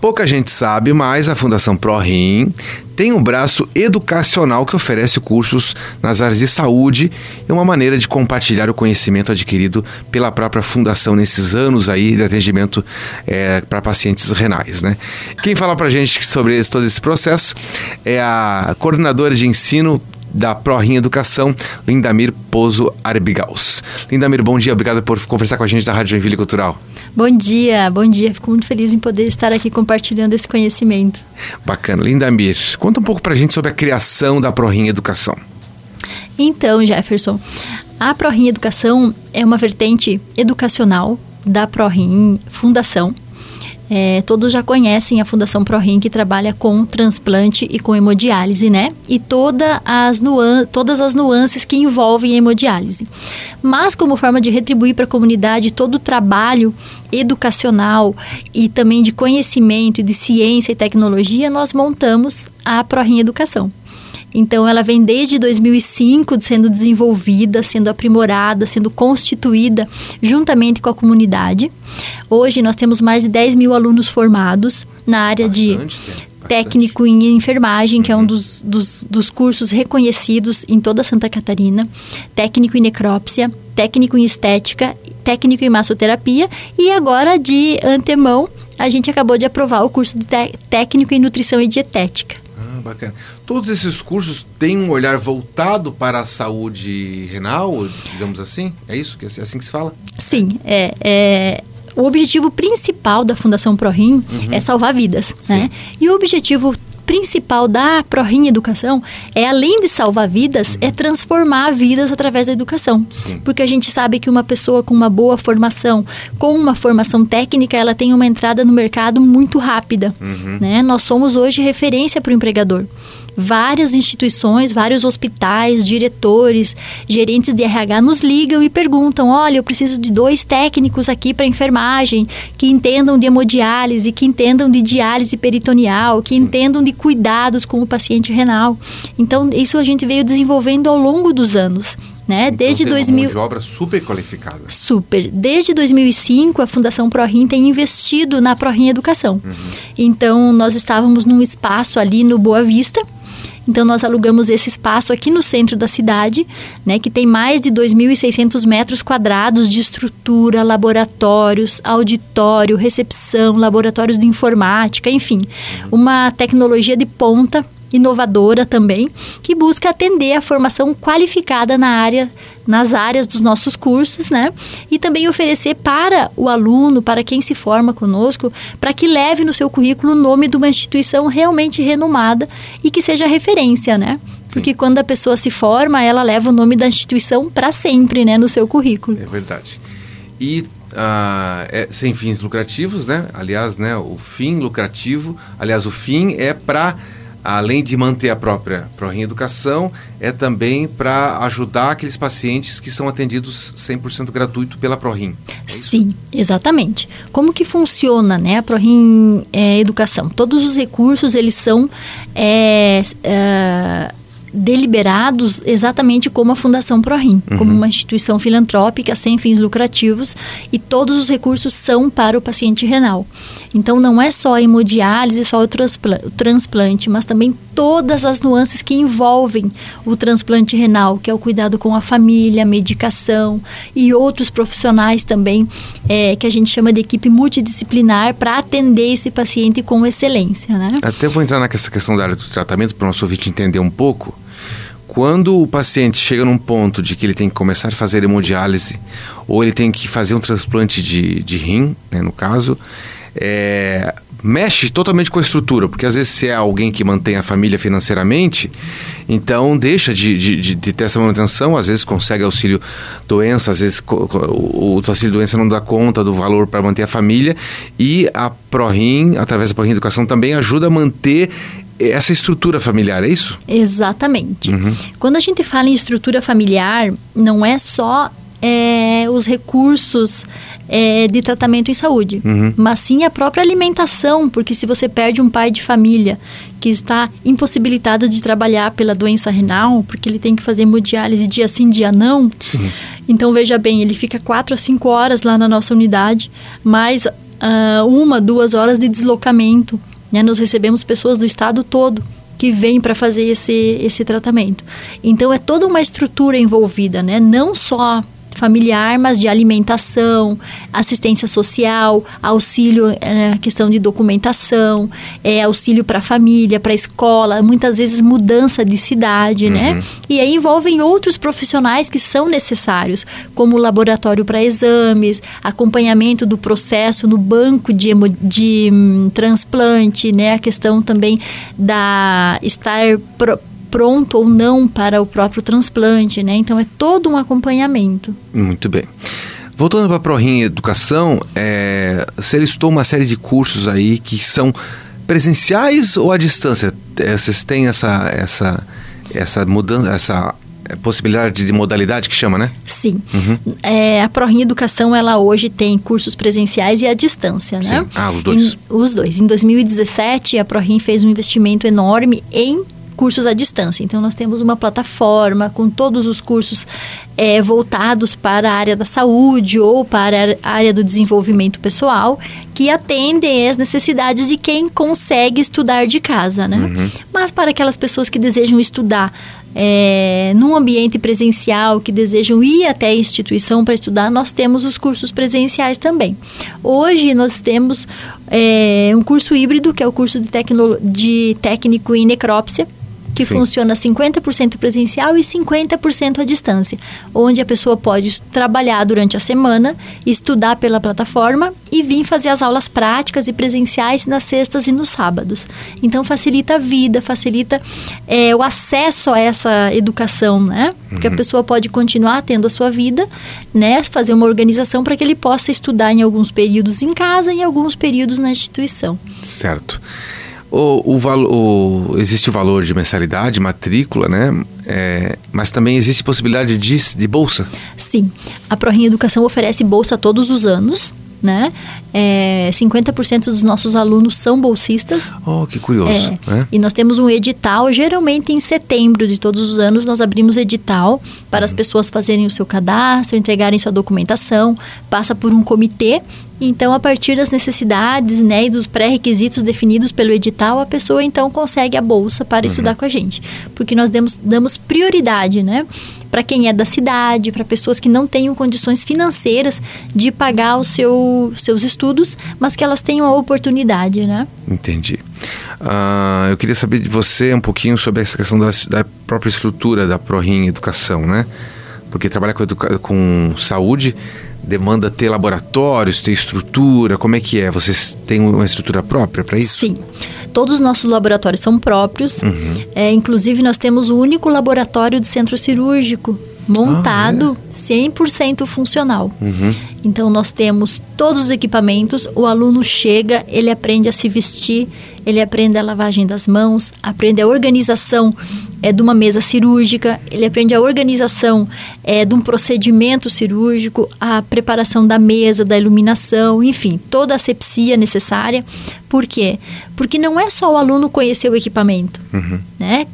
Pouca gente sabe, mas a Fundação ProRim tem um braço educacional que oferece cursos nas áreas de saúde e uma maneira de compartilhar o conhecimento adquirido pela própria fundação nesses anos aí de atendimento é, para pacientes renais, né? Quem fala para gente sobre esse, todo esse processo é a coordenadora de ensino da ProRim Educação, Lindamir Pozo Arbigaus. Lindamir, bom dia, obrigado por conversar com a gente da Rádio Joinville Cultural. Bom dia, bom dia. Fico muito feliz em poder estar aqui compartilhando esse conhecimento. Bacana. Lindamir, conta um pouco pra gente sobre a criação da ProRim Educação. Então, Jefferson, a ProRim Educação é uma vertente educacional da ProRim Fundação, é, todos já conhecem a Fundação ProRim que trabalha com transplante e com hemodiálise, né? E toda as todas as nuances que envolvem a hemodiálise. Mas como forma de retribuir para a comunidade todo o trabalho educacional e também de conhecimento, de ciência e tecnologia, nós montamos a ProRim Educação. Então, ela vem desde 2005 sendo desenvolvida, sendo aprimorada, sendo constituída juntamente com a comunidade. Hoje, nós temos mais de 10 mil alunos formados na área Bastante de técnico em enfermagem, que é um uhum. dos, dos, dos, cursos reconhecidos em toda Santa Catarina, técnico em necrópsia, técnico em estética, técnico em massoterapia e agora de antemão a gente acabou de aprovar o curso de técnico em nutrição e dietética bacana. Todos esses cursos têm um olhar voltado para a saúde renal, digamos assim? É isso? É assim que se fala? Sim, é, é o objetivo principal da Fundação ProRim uhum. é salvar vidas, né? E o objetivo principal da ProRim Educação é, além de salvar vidas, é transformar vidas através da educação. Sim. Porque a gente sabe que uma pessoa com uma boa formação, com uma formação técnica, ela tem uma entrada no mercado muito rápida. Uhum. Né? Nós somos hoje referência para o empregador várias instituições, vários hospitais, diretores, gerentes de RH nos ligam e perguntam: olha, eu preciso de dois técnicos aqui para enfermagem que entendam de hemodiálise, que entendam de diálise peritoneal, que entendam de cuidados com o paciente renal. Então, isso a gente veio desenvolvendo ao longo dos anos. Né? Então, Desde 2000 de obra super qualificada. Super. Desde 2005 a Fundação ProRim tem investido na ProRim Educação. Uhum. Então nós estávamos num espaço ali no Boa Vista, então nós alugamos esse espaço aqui no centro da cidade, né, que tem mais de 2.600 metros quadrados de estrutura, laboratórios, auditório, recepção, laboratórios de informática, enfim, uma tecnologia de ponta inovadora também, que busca atender a formação qualificada na área, nas áreas dos nossos cursos, né? E também oferecer para o aluno, para quem se forma conosco, para que leve no seu currículo o nome de uma instituição realmente renomada e que seja referência, né? Porque Sim. quando a pessoa se forma, ela leva o nome da instituição para sempre, né, no seu currículo. É verdade. E uh, é sem fins lucrativos, né? Aliás, né, o fim lucrativo, aliás, o fim é para além de manter a própria ProRim Educação, é também para ajudar aqueles pacientes que são atendidos 100% gratuito pela ProRim. É Sim, exatamente. Como que funciona né, a ProRim é, Educação? Todos os recursos, eles são... É, é, deliberados exatamente como a Fundação ProRim, uhum. como uma instituição filantrópica sem fins lucrativos e todos os recursos são para o paciente renal. Então não é só a hemodiálise, só o, o transplante, mas também todas as nuances que envolvem o transplante renal, que é o cuidado com a família, a medicação e outros profissionais também, é, que a gente chama de equipe multidisciplinar para atender esse paciente com excelência. Né? Até vou entrar nessa questão da área do tratamento para o nosso ouvinte entender um pouco. Quando o paciente chega num ponto de que ele tem que começar a fazer hemodiálise ou ele tem que fazer um transplante de, de rim, né, no caso, é, mexe totalmente com a estrutura, porque às vezes se é alguém que mantém a família financeiramente, então deixa de, de, de ter essa manutenção, às vezes consegue auxílio doença, às vezes o, o auxílio doença não dá conta do valor para manter a família, e a ProRim, através da ProRim Educação, também ajuda a manter essa estrutura familiar, é isso? Exatamente. Uhum. Quando a gente fala em estrutura familiar, não é só é, os recursos é, de tratamento em saúde, uhum. mas sim a própria alimentação, porque se você perde um pai de família que está impossibilitado de trabalhar pela doença renal, porque ele tem que fazer hemodiálise dia sim, dia não, sim. então veja bem, ele fica quatro a cinco horas lá na nossa unidade, mas uh, uma, duas horas de deslocamento. Né? Nós recebemos pessoas do estado todo que vêm para fazer esse, esse tratamento. Então é toda uma estrutura envolvida, né? Não só familiar, mas de alimentação, assistência social, auxílio, é, questão de documentação, é, auxílio para a família, para a escola, muitas vezes mudança de cidade, né? uhum. né? E aí envolvem outros profissionais que são necessários, como laboratório para exames, acompanhamento do processo no banco de, de um, transplante, né? A questão também da estar pro, pronto ou não para o próprio transplante, né? Então é todo um acompanhamento. Muito bem. Voltando para a ProRim Educação, é, você listou uma série de cursos aí que são presenciais ou à distância? É, vocês têm essa, essa, essa mudança, essa possibilidade de modalidade que chama, né? Sim. Uhum. É, a ProRim Educação, ela hoje tem cursos presenciais e à distância, né? Sim. Ah, os dois. Em, os dois. Em 2017, a ProRim fez um investimento enorme em cursos à distância. Então, nós temos uma plataforma com todos os cursos é, voltados para a área da saúde ou para a área do desenvolvimento pessoal, que atendem às necessidades de quem consegue estudar de casa, né? Uhum. Mas para aquelas pessoas que desejam estudar é, num ambiente presencial, que desejam ir até a instituição para estudar, nós temos os cursos presenciais também. Hoje nós temos é, um curso híbrido, que é o curso de, de técnico em necrópsia, que Sim. funciona 50% presencial e 50% à distância, onde a pessoa pode trabalhar durante a semana, estudar pela plataforma e vir fazer as aulas práticas e presenciais nas sextas e nos sábados. Então facilita a vida, facilita é, o acesso a essa educação, né? Porque uhum. a pessoa pode continuar tendo a sua vida, né? Fazer uma organização para que ele possa estudar em alguns períodos em casa e em alguns períodos na instituição. Certo. O, o, o, existe o valor de mensalidade, matrícula, né? É, mas também existe possibilidade de, de bolsa? Sim. A ProRim Educação oferece bolsa todos os anos, né? É, 50% dos nossos alunos são bolsistas. Oh, que curioso. É, né? E nós temos um edital, geralmente em setembro de todos os anos, nós abrimos edital para as uhum. pessoas fazerem o seu cadastro, entregarem sua documentação, passa por um comitê então, a partir das necessidades né, e dos pré-requisitos definidos pelo edital, a pessoa então consegue a bolsa para uhum. estudar com a gente. Porque nós demos, damos prioridade né, para quem é da cidade, para pessoas que não tenham condições financeiras de pagar os seu, seus estudos, mas que elas tenham a oportunidade. Né? Entendi. Uh, eu queria saber de você um pouquinho sobre essa questão da, da própria estrutura da ProRim Educação, né? Porque trabalhar com, com saúde demanda ter laboratórios, ter estrutura? Como é que é? Vocês têm uma estrutura própria para isso? Sim. Todos os nossos laboratórios são próprios. Uhum. É, inclusive, nós temos o único laboratório de centro cirúrgico montado ah, é? 100% funcional. Uhum. Então nós temos todos os equipamentos, o aluno chega, ele aprende a se vestir, ele aprende a lavagem das mãos, aprende a organização é, de uma mesa cirúrgica, ele aprende a organização é, de um procedimento cirúrgico, a preparação da mesa, da iluminação, enfim, toda a asepsia necessária. Por quê? Porque não é só o aluno conhecer o equipamento, uhum. né?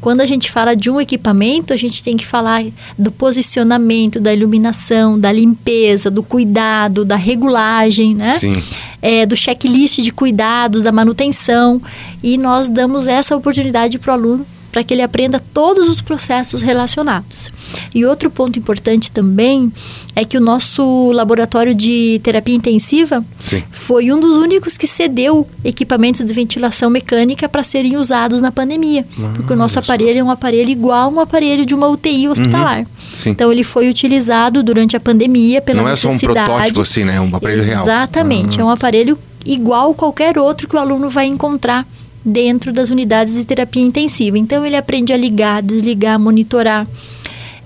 Quando a gente fala de um equipamento, a gente tem que falar do posicionamento, da iluminação, da limpeza, do cuidado, da regulagem, né? Sim. É, do checklist de cuidados, da manutenção. E nós damos essa oportunidade para o aluno para que ele aprenda todos os processos relacionados. E outro ponto importante também é que o nosso laboratório de terapia intensiva Sim. foi um dos únicos que cedeu equipamentos de ventilação mecânica para serem usados na pandemia. Ah, porque o nosso aparelho é um aparelho igual a um aparelho de uma UTI hospitalar. Uhum. Então ele foi utilizado durante a pandemia pela Não é só um protótipo assim, né? É um aparelho Exatamente, real. Exatamente. É um aparelho igual qualquer outro que o aluno vai encontrar dentro das unidades de terapia intensiva. Então ele aprende a ligar, desligar, monitorar.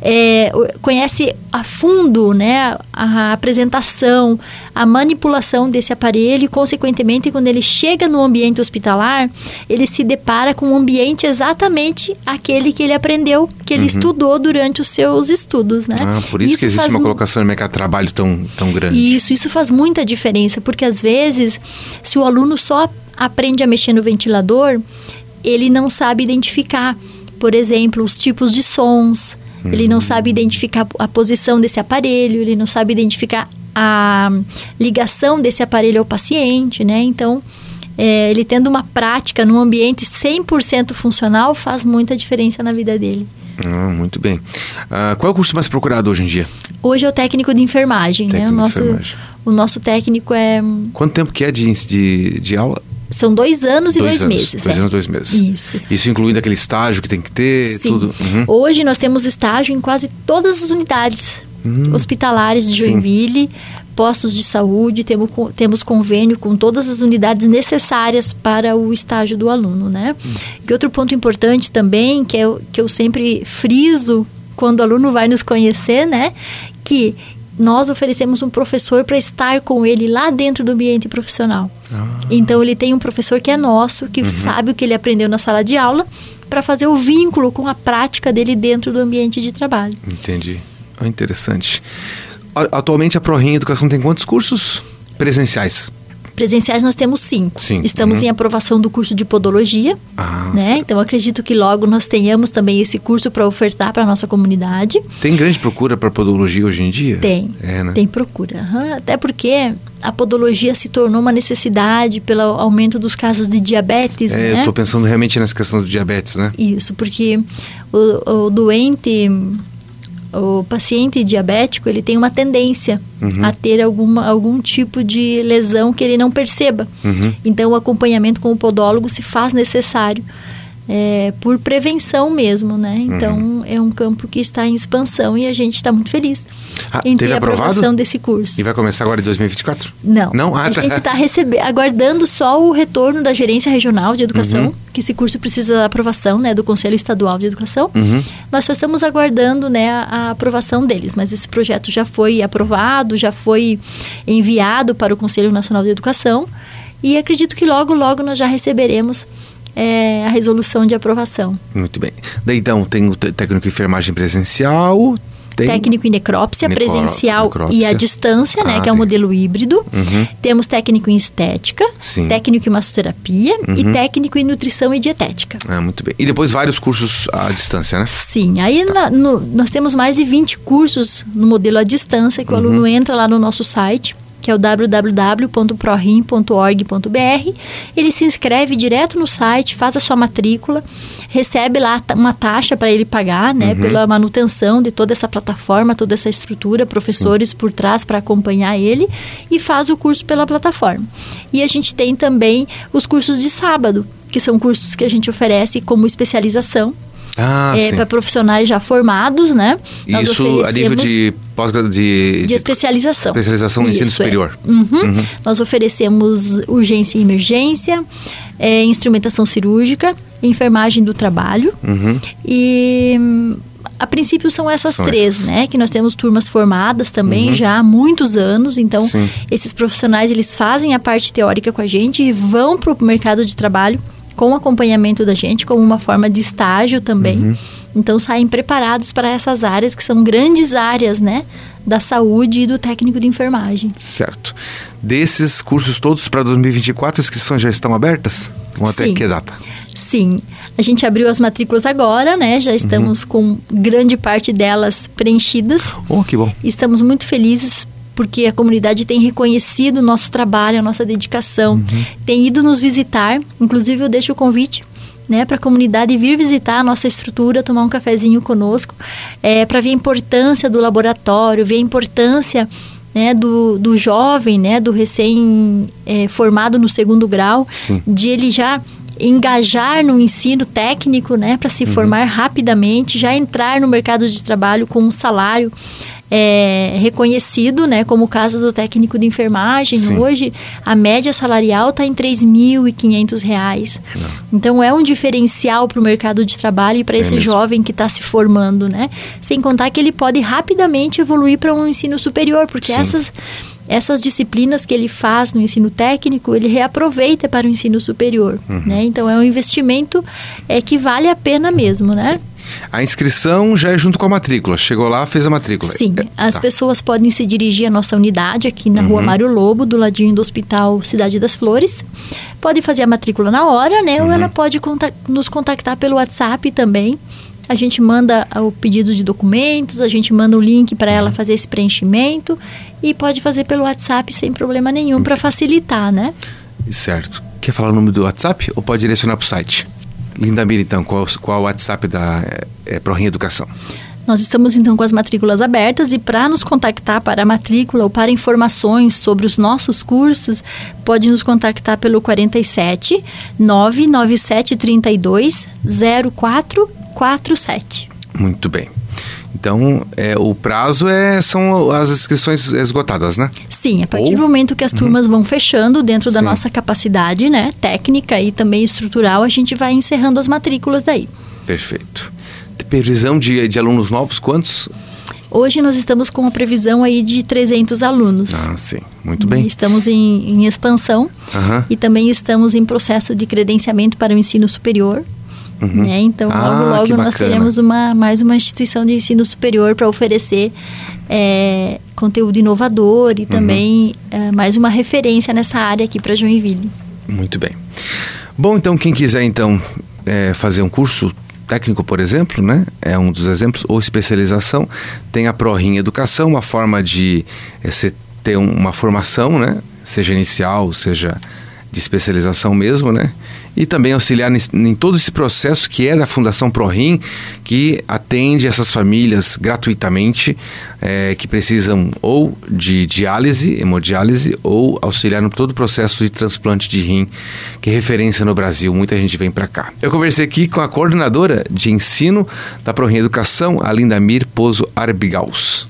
É, conhece a fundo né, a apresentação, a manipulação desse aparelho e, consequentemente, quando ele chega no ambiente hospitalar, ele se depara com um ambiente exatamente aquele que ele aprendeu, que ele uhum. estudou durante os seus estudos. Né? Ah, por isso, isso que existe uma colocação no mercado de trabalho tão, tão grande. Isso, isso faz muita diferença, porque às vezes, se o aluno só aprende a mexer no ventilador, ele não sabe identificar, por exemplo, os tipos de sons, ele não sabe identificar a posição desse aparelho, ele não sabe identificar a ligação desse aparelho ao paciente, né? Então, é, ele tendo uma prática num ambiente 100% funcional faz muita diferença na vida dele. Ah, muito bem. Uh, qual é o curso mais procurado hoje em dia? Hoje é o técnico de enfermagem, técnico né? O nosso, enfermagem. o nosso técnico é... Quanto tempo que é de, de, de aula? São dois anos e dois, dois meses. Dois é. anos, dois meses. Isso. Isso incluindo aquele estágio que tem que ter, Sim. tudo. Uhum. Hoje nós temos estágio em quase todas as unidades uhum. hospitalares de Joinville, Sim. postos de saúde, temos, temos convênio com todas as unidades necessárias para o estágio do aluno, né? Uhum. E outro ponto importante também, que, é, que eu sempre friso quando o aluno vai nos conhecer, né? Que nós oferecemos um professor para estar com ele lá dentro do ambiente profissional. Ah. Então ele tem um professor que é nosso, que uhum. sabe o que ele aprendeu na sala de aula, para fazer o vínculo com a prática dele dentro do ambiente de trabalho. Entendi. Ah, interessante. Atualmente a ProRim Educação tem quantos cursos presenciais? Presenciais nós temos cinco. Estamos uhum. em aprovação do curso de podologia, ah, né? Então acredito que logo nós tenhamos também esse curso para ofertar para a nossa comunidade. Tem grande procura para podologia hoje em dia? Tem. É, né? Tem procura. Uhum. Até porque a podologia se tornou uma necessidade pelo aumento dos casos de diabetes, é, né? Eu estou pensando realmente nessa questão do diabetes, né? Isso, porque o, o doente o paciente diabético ele tem uma tendência uhum. a ter alguma, algum tipo de lesão que ele não perceba. Uhum. Então, o acompanhamento com o podólogo se faz necessário é, por prevenção mesmo, né? Então uhum. é um campo que está em expansão e a gente está muito feliz ah, em ter a aprovação desse curso. E vai começar agora em 2024? Não. Não? Ah, a tá. gente está aguardando só o retorno da gerência regional de educação, uhum. que esse curso precisa da aprovação, né, do Conselho Estadual de Educação. Uhum. Nós só estamos aguardando, né, a, a aprovação deles, mas esse projeto já foi aprovado, já foi enviado para o Conselho Nacional de Educação. E acredito que logo, logo nós já receberemos é, a resolução de aprovação. Muito bem. Daí então tem o técnico de enfermagem presencial, tem... Técnico em necrópsia Necro... presencial necrópsia. e à distância, né? Ah, que é o um modelo híbrido. Uhum. Temos técnico em estética, Sim. técnico em massoterapia uhum. e técnico em nutrição e dietética. Ah, muito bem. E depois vários cursos à distância, né? Sim. Aí tá. na, no, nós temos mais de 20 cursos no modelo à distância, que uhum. o aluno entra lá no nosso site que é o www.prorim.org.br. Ele se inscreve direto no site, faz a sua matrícula, recebe lá uma taxa para ele pagar, né, uhum. pela manutenção de toda essa plataforma, toda essa estrutura, professores Sim. por trás para acompanhar ele e faz o curso pela plataforma. E a gente tem também os cursos de sábado, que são cursos que a gente oferece como especialização ah, é, para profissionais já formados, né? Nós Isso a nível de pós de, de, de especialização. Especialização no ensino é. superior. Uhum. Uhum. Nós oferecemos urgência e emergência, é, instrumentação cirúrgica, enfermagem do trabalho uhum. e a princípio são essas são três, essas. né? Que nós temos turmas formadas também uhum. já há muitos anos. Então, Sim. esses profissionais eles fazem a parte teórica com a gente e vão para o mercado de trabalho com acompanhamento da gente, como uma forma de estágio também. Uhum. Então saem preparados para essas áreas que são grandes áreas, né? Da saúde e do técnico de enfermagem. Certo. Desses cursos todos para 2024, as inscrições já estão abertas? Vão até Sim. que data? Sim. A gente abriu as matrículas agora, né? Já estamos uhum. com grande parte delas preenchidas. Oh, que bom. Estamos muito felizes porque a comunidade tem reconhecido o nosso trabalho, a nossa dedicação, uhum. tem ido nos visitar. Inclusive, eu deixo o convite né, para a comunidade vir visitar a nossa estrutura, tomar um cafezinho conosco, é, para ver a importância do laboratório, ver a importância né, do, do jovem, né, do recém-formado é, no segundo grau, Sim. de ele já engajar no ensino técnico, né, para se uhum. formar rapidamente, já entrar no mercado de trabalho com um salário é, reconhecido, né, como o caso do técnico de enfermagem. Sim. Hoje, a média salarial está em R$ 3.500. Então, é um diferencial para o mercado de trabalho e para é esse mesmo. jovem que está se formando, né? Sem contar que ele pode rapidamente evoluir para um ensino superior, porque essas essas disciplinas que ele faz no ensino técnico, ele reaproveita para o ensino superior, uhum. né? Então é um investimento é, que vale a pena mesmo, né? Sim. A inscrição já é junto com a matrícula. Chegou lá, fez a matrícula. Sim, é, as tá. pessoas podem se dirigir à nossa unidade aqui na uhum. Rua Mário Lobo, do ladinho do Hospital Cidade das Flores. Pode fazer a matrícula na hora, né? Uhum. Ou ela pode contact nos contactar pelo WhatsApp também. a gente manda o pedido de documentos, a gente manda o link para ela fazer esse preenchimento e pode fazer pelo WhatsApp sem problema nenhum para facilitar, né? Certo. Quer falar o número do WhatsApp ou pode direcionar para o site? Lindamir, então, qual, qual o WhatsApp da é, Prorinha Educação? Nós estamos então com as matrículas abertas e para nos contactar para a matrícula ou para informações sobre os nossos cursos, pode nos contactar pelo 47 997 32 0447. Muito bem. Então, é, o prazo é, são as inscrições esgotadas, né? Sim, a partir Ou... do momento que as turmas uhum. vão fechando dentro da Sim. nossa capacidade né, técnica e também estrutural, a gente vai encerrando as matrículas daí. Perfeito. Previsão de, de alunos novos, quantos? Hoje nós estamos com uma previsão aí de 300 alunos. Ah, sim. Muito bem. Estamos em, em expansão uhum. e também estamos em processo de credenciamento para o ensino superior. Uhum. Né? Então, ah, logo, logo nós teremos uma, mais uma instituição de ensino superior para oferecer é, conteúdo inovador e uhum. também é, mais uma referência nessa área aqui para Joinville. Muito bem. Bom, então, quem quiser então é, fazer um curso técnico, por exemplo, né? É um dos exemplos, ou especialização, tem a ProRim Educação, uma forma de é, ter uma formação, né? Seja inicial, seja de especialização mesmo, né? E também auxiliar em, todo esse processo que é da Fundação ProRim, que atende essas famílias gratuitamente é, que precisam ou de diálise, hemodiálise, ou auxiliar no todo o processo de transplante de rim, que é referência no Brasil. Muita gente vem para cá. Eu conversei aqui com a coordenadora de ensino da ProRim Educação, a Lindamir Pozo Arbigaus.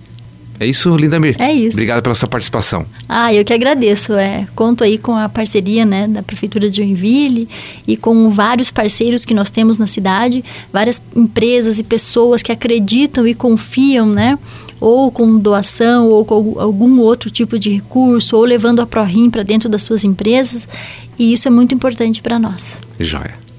É isso, Lindamir? É isso. Obrigado pela sua participação. Ah, eu que agradeço. É, conto aí com a parceria né, da Prefeitura de Joinville e com vários parceiros que nós temos na cidade, várias empresas e pessoas que acreditam e confiam, né? Ou com doação, ou com algum outro tipo de recurso, ou levando a ProRim para dentro das suas empresas. E isso é muito importante para nós. Joia.